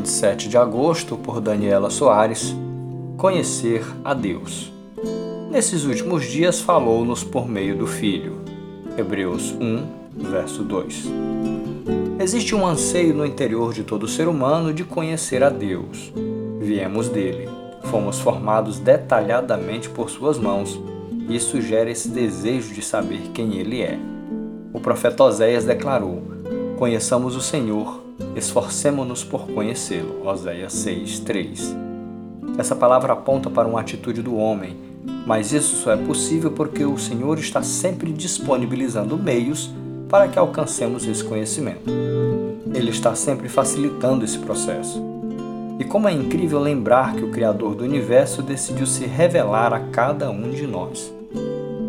27 de agosto, por Daniela Soares, Conhecer a Deus. Nesses últimos dias falou-nos por meio do Filho. Hebreus 1, verso 2. Existe um anseio no interior de todo ser humano de conhecer a Deus. Viemos dele, fomos formados detalhadamente por suas mãos, isso gera esse desejo de saber quem ele é. O profeta Oséias declarou: Conheçamos o Senhor, esforcemo-nos por conhecê-lo. Oséias 6, 3. Essa palavra aponta para uma atitude do homem, mas isso só é possível porque o Senhor está sempre disponibilizando meios para que alcancemos esse conhecimento. Ele está sempre facilitando esse processo. E como é incrível lembrar que o Criador do universo decidiu se revelar a cada um de nós.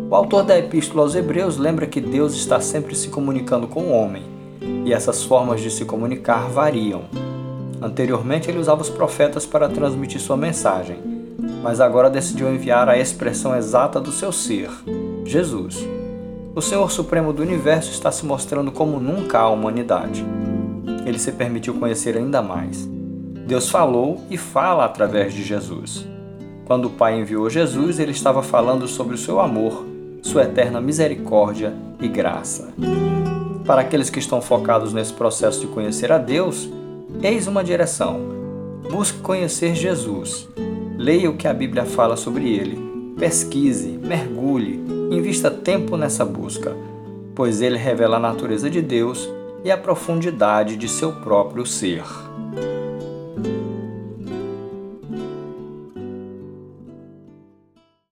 O autor da Epístola aos Hebreus lembra que Deus está sempre se comunicando com o homem, e essas formas de se comunicar variam. Anteriormente ele usava os profetas para transmitir sua mensagem, mas agora decidiu enviar a expressão exata do seu ser, Jesus. O Senhor Supremo do Universo está se mostrando como nunca à humanidade. Ele se permitiu conhecer ainda mais. Deus falou e fala através de Jesus. Quando o Pai enviou Jesus, ele estava falando sobre o seu amor sua eterna misericórdia e graça. Para aqueles que estão focados nesse processo de conhecer a Deus, eis uma direção. Busque conhecer Jesus. Leia o que a Bíblia fala sobre ele. Pesquise, mergulhe, invista tempo nessa busca, pois ele revela a natureza de Deus e a profundidade de seu próprio ser.